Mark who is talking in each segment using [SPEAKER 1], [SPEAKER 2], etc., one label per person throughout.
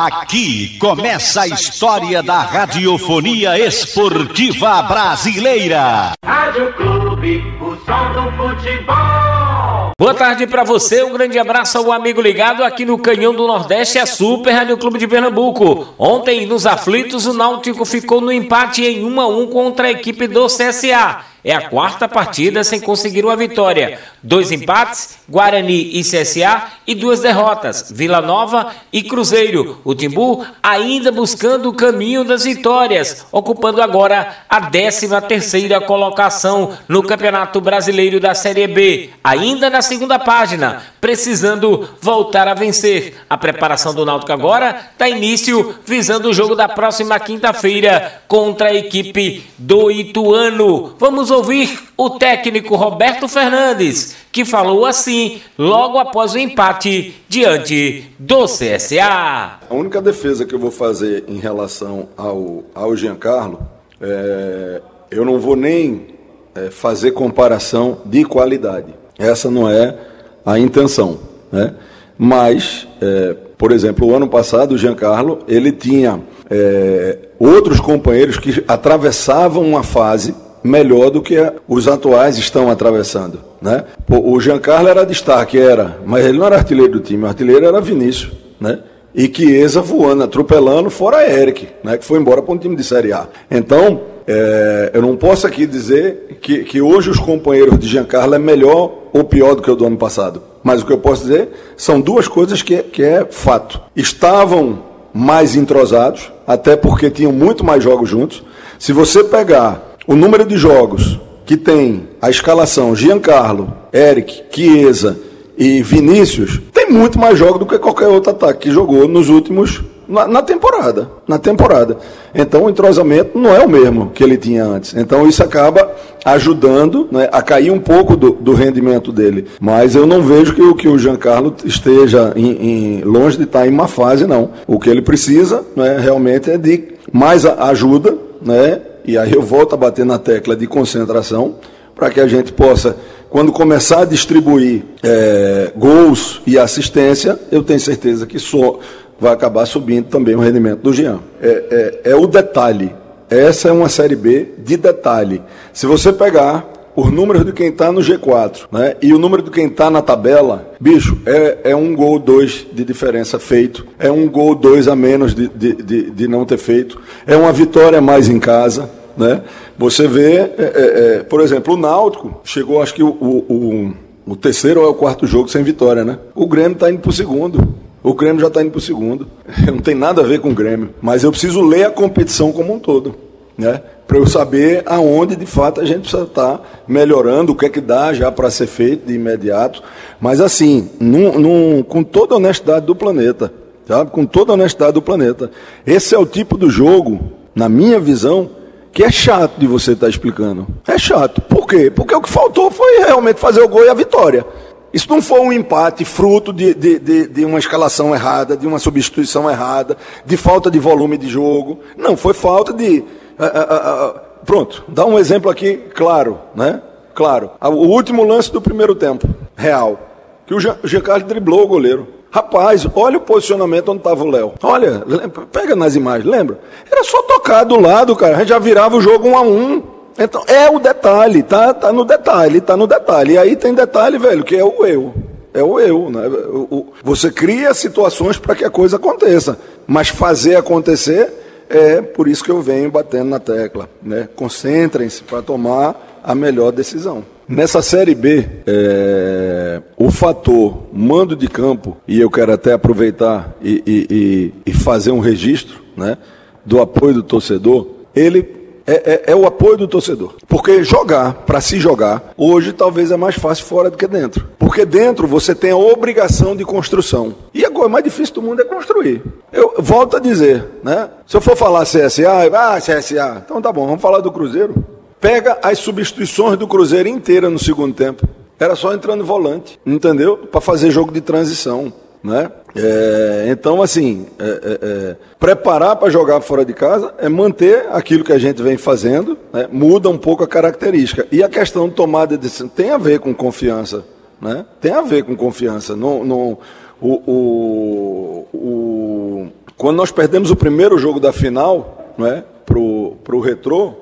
[SPEAKER 1] Aqui começa a história da radiofonia esportiva brasileira.
[SPEAKER 2] Rádio Clube, o som do futebol.
[SPEAKER 3] Boa tarde para você, um grande abraço ao amigo ligado aqui no Canhão do Nordeste, a Super Rádio Clube de Pernambuco. Ontem, nos aflitos, o Náutico ficou no empate em 1 a 1 contra a equipe do CSA. É a quarta partida sem conseguir uma vitória. Dois empates, Guarani e CSA, e duas derrotas, Vila Nova e Cruzeiro. O Timbu ainda buscando o caminho das vitórias, ocupando agora a 13 terceira colocação no Campeonato Brasileiro da Série B. Ainda na segunda página, precisando voltar a vencer. A preparação do Náutico agora dá início visando o jogo da próxima quinta-feira contra a equipe do Ituano. Vamos ouvir o técnico Roberto Fernandes, que falou assim logo após o empate diante do CSA.
[SPEAKER 4] A única defesa que eu vou fazer em relação ao, ao Giancarlo, é, eu não vou nem é, fazer comparação de qualidade. Essa não é a intenção. Né? Mas, é, por exemplo, o ano passado o Giancarlo ele tinha é, outros companheiros que atravessavam uma fase melhor do que os atuais estão atravessando. Né? O Giancarlo era destaque, era, mas ele não era artilheiro do time, o artilheiro era Vinícius. Né? E Chiesa voando, atropelando, fora Eric, né? que foi embora para um time de Série A. Então, é, eu não posso aqui dizer que, que hoje os companheiros de Giancarlo é melhor ou pior do que o do ano passado. Mas o que eu posso dizer são duas coisas que, que é fato. Estavam mais entrosados, até porque tinham muito mais jogos juntos. Se você pegar o número de jogos que tem a escalação Giancarlo, Eric, Chiesa e Vinícius, tem muito mais jogos do que qualquer outro ataque que jogou nos últimos na, na, temporada, na temporada. Então o entrosamento não é o mesmo que ele tinha antes. Então isso acaba ajudando né, a cair um pouco do, do, rendimento dele. Mas eu não vejo que, que o Giancarlo esteja em, em, longe de estar em uma fase, não. O que ele precisa né, realmente é de mais ajuda, né, e aí eu volto a bater na tecla de concentração, para que a gente possa, quando começar a distribuir é, gols e assistência, eu tenho certeza que só vai acabar subindo também o rendimento do Jean. É, é, é o detalhe. Essa é uma Série B de detalhe. Se você pegar os números de quem está no G4 né, e o número de quem está na tabela, bicho, é, é um gol, dois de diferença feito, é um gol, dois a menos de, de, de, de não ter feito, é uma vitória mais em casa. Né? Você vê, é, é, é, por exemplo, o Náutico chegou, acho que o, o, o, terceiro ou é o quarto jogo sem vitória, né? O Grêmio está indo para o segundo. O Grêmio já está indo para o segundo. Não tem nada a ver com o Grêmio. Mas eu preciso ler a competição como um todo. Né? Para eu saber aonde de fato a gente precisa estar tá melhorando, o que é que dá já para ser feito de imediato. Mas assim, num, num, com toda a honestidade do planeta. Sabe? Com toda a honestidade do planeta. Esse é o tipo do jogo, na minha visão, que é chato de você estar tá explicando. É chato. Por quê? Porque o que faltou foi realmente fazer o gol e a vitória. Isso não foi um empate fruto de, de, de, de, uma escalação errada, de uma substituição errada, de falta de volume de jogo. Não, foi falta de. Uh, uh, uh, pronto, dá um exemplo aqui claro, né? Claro. O último lance do primeiro tempo, real. Que o Giancarlo driblou o goleiro. Rapaz, olha o posicionamento onde estava o Léo. Olha, pega nas imagens, lembra? Era só tocar do lado, cara. A gente já virava o jogo um a um. Então, é o detalhe, tá, tá no detalhe, tá no detalhe. E aí tem detalhe, velho, que é o eu. É o eu, né? Você cria situações para que a coisa aconteça. Mas fazer acontecer é por isso que eu venho batendo na tecla. Né? Concentrem-se para tomar a melhor decisão. Nessa Série B, é, o fator mando de campo, e eu quero até aproveitar e, e, e, e fazer um registro né, do apoio do torcedor, ele é, é, é, o apoio do torcedor. Porque jogar, para se jogar, hoje talvez é mais fácil fora do que dentro. Porque dentro você tem a obrigação de construção. E agora, o mais difícil do mundo é construir. Eu volto a dizer, né? Se eu for falar CSA, ah, CSA, então tá bom, vamos falar do Cruzeiro. Pega as substituições do Cruzeiro inteira no segundo tempo. Era só entrando volante, entendeu? Para fazer jogo de transição. Né? É, então, assim, é, é, é preparar para jogar fora de casa é manter aquilo que a gente vem fazendo, né? muda um pouco a característica. E a questão de tomada de decisão tem a ver com confiança. Né? Tem a ver com confiança. Não, não, o, o, o Quando nós perdemos o primeiro jogo da final, né, pro, pro Retrô,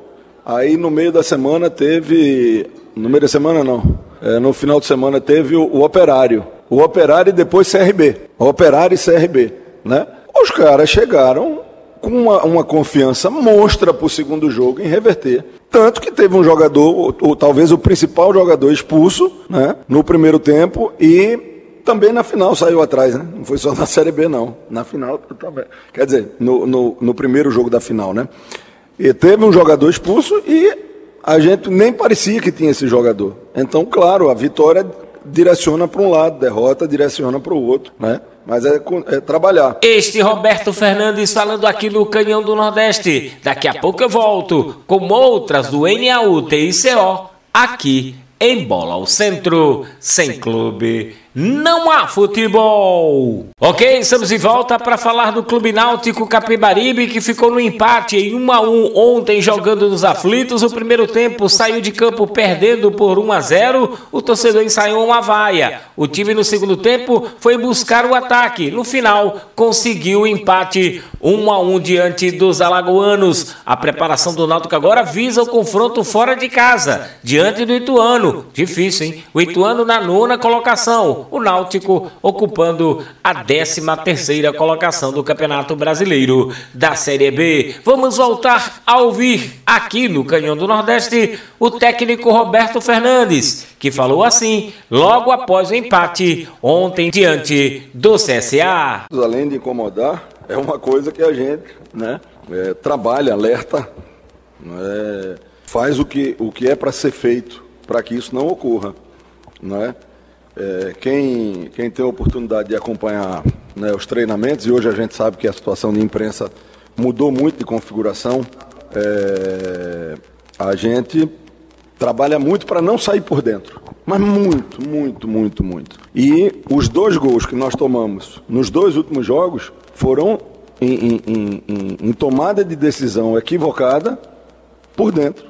[SPEAKER 4] aí no meio da semana teve. No meio da semana não. É, no final de semana teve o, o Operário. O Operário e depois CRB. O Operário e CRB. Né? Os caras chegaram com uma, uma confiança monstra para o segundo jogo em reverter. Tanto que teve um jogador, ou, ou, talvez o principal jogador expulso, né, no primeiro tempo e também na final saiu atrás, né? Não foi só na Série B, não. Na final, quer dizer, no, no, no primeiro jogo da final, né? E teve um jogador expulso e a gente nem parecia que tinha esse jogador. Então, claro, a vitória direciona para um lado, derrota direciona para o outro, né? Mas é, é, trabalhar.
[SPEAKER 3] Este Roberto Fernandes falando aqui no Canhão do Nordeste. Daqui a pouco eu volto com outras do NAU TICO aqui em Bola ao Centro, sem clube não há futebol. Ok, estamos de volta para falar do Clube Náutico Capibaribe que ficou no empate em 1 a 1 ontem jogando nos aflitos. O primeiro tempo saiu de campo perdendo por 1 a 0. O torcedor ensaiou uma vaia. O time no segundo tempo foi buscar o ataque. No final conseguiu o empate 1 a 1 diante dos alagoanos. A preparação do Náutico agora visa o confronto fora de casa, diante do Ituano. Difícil, hein? O Ituano na nona colocação o Náutico ocupando a 13 terceira colocação do Campeonato Brasileiro da Série B. Vamos voltar a ouvir aqui no Canhão do Nordeste o técnico Roberto Fernandes, que falou assim logo após o empate ontem diante do CSA.
[SPEAKER 4] Além de incomodar, é uma coisa que a gente né, é, trabalha, alerta, é, faz o que, o que é para ser feito para que isso não ocorra. Não é? Quem, quem tem a oportunidade de acompanhar né, os treinamentos, e hoje a gente sabe que a situação de imprensa mudou muito de configuração, é, a gente trabalha muito para não sair por dentro. Mas muito, muito, muito, muito. E os dois gols que nós tomamos nos dois últimos jogos foram em, em, em, em tomada de decisão equivocada por dentro.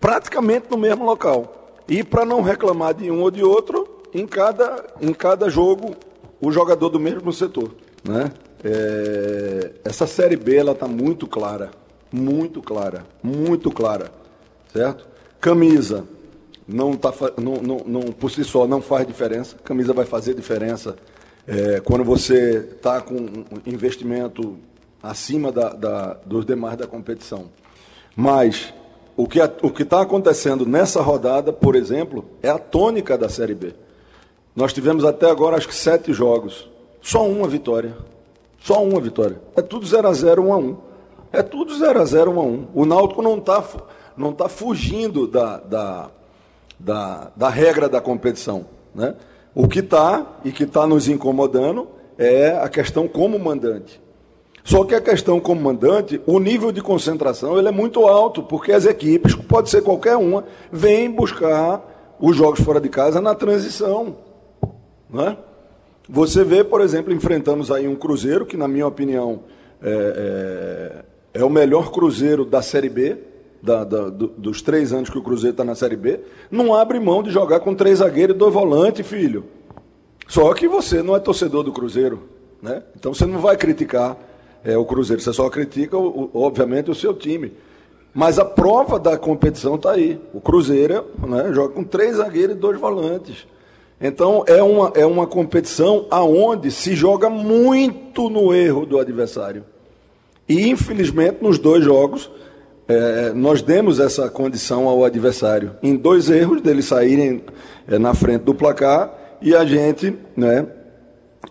[SPEAKER 4] Praticamente no mesmo local. E para não reclamar de um ou de outro, em cada, em cada jogo o jogador do mesmo setor. Né? É, essa Série B ela está muito clara, muito clara, muito clara, certo? Camisa não tá, não, não, não, por si só não faz diferença. Camisa vai fazer diferença é, quando você está com um investimento acima da, da, dos demais da competição. Mas o que está acontecendo nessa rodada, por exemplo, é a tônica da Série B. Nós tivemos até agora acho que sete jogos. Só uma vitória. Só uma vitória. É tudo 0 a 0 1 a 1 É tudo 0 a 0 1 a 1 O Náutico não está não tá fugindo da, da, da, da regra da competição. Né? O que está e que está nos incomodando é a questão como mandante. Só que a questão como mandante, o nível de concentração ele é muito alto, porque as equipes, pode ser qualquer uma, vêm buscar os jogos fora de casa na transição. Não é? Você vê, por exemplo, enfrentamos aí um Cruzeiro, que na minha opinião é, é, é o melhor Cruzeiro da Série B, da, da, do, dos três anos que o Cruzeiro está na Série B, não abre mão de jogar com três zagueiros e dois volantes, filho. Só que você não é torcedor do Cruzeiro, né? Então você não vai criticar é, o Cruzeiro, você só critica, o, obviamente, o seu time. Mas a prova da competição está aí. O Cruzeiro né, joga com três zagueiros e dois volantes. Então é uma, é uma competição aonde se joga muito no erro do adversário. E infelizmente nos dois jogos é, nós demos essa condição ao adversário. Em dois erros deles saírem é, na frente do placar e a gente né,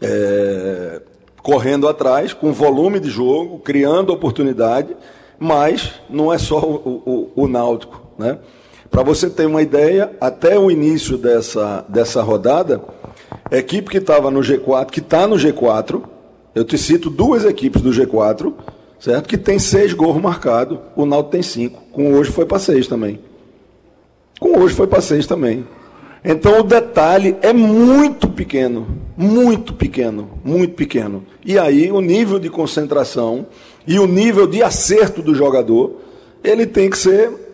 [SPEAKER 4] é, correndo atrás, com volume de jogo, criando oportunidade, mas não é só o, o, o Náutico. Né? Para você ter uma ideia, até o início dessa, dessa rodada, a equipe que estava no G4, que está no G4, eu te cito duas equipes do G4, certo? Que tem seis gols marcados, o Náutico tem cinco. Com hoje foi para seis também. Com hoje foi para seis também. Então o detalhe é muito pequeno, muito pequeno, muito pequeno. E aí o nível de concentração e o nível de acerto do jogador, ele tem que ser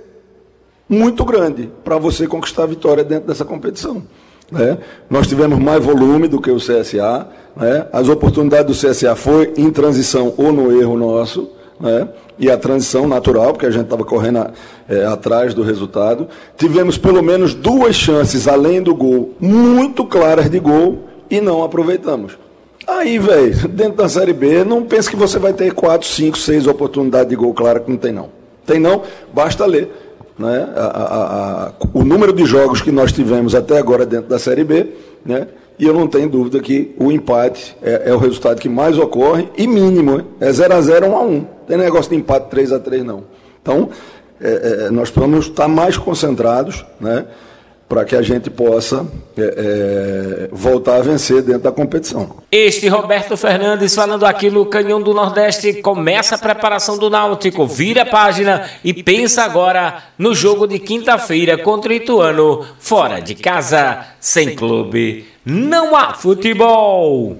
[SPEAKER 4] muito grande para você conquistar a vitória dentro dessa competição. Né? Nós tivemos mais volume do que o CSA. Né? As oportunidades do CSA foi em transição ou no erro nosso. Né? E a transição natural, porque a gente estava correndo é, atrás do resultado. Tivemos pelo menos duas chances, além do gol, muito claras de gol e não aproveitamos. Aí, velho, dentro da Série B, não pense que você vai ter quatro, cinco, seis oportunidades de gol clara que não tem não. Tem não, basta ler. Né? A, a, a, o número de jogos que nós tivemos até agora dentro da Série B, né? e eu não tenho dúvida que o empate é, é o resultado que mais ocorre, e mínimo, é 0 a 0 1 a 1 Tem negócio de empate 3 a 3 não. Então, é, é, nós precisamos estar mais concentrados, né? Para que a gente possa é, é, voltar a vencer dentro da competição.
[SPEAKER 3] Este Roberto Fernandes falando aqui no Canhão do Nordeste começa a preparação do Náutico, vira a página e pensa agora no jogo de quinta-feira contra o Ituano, fora de casa, sem clube, não há futebol.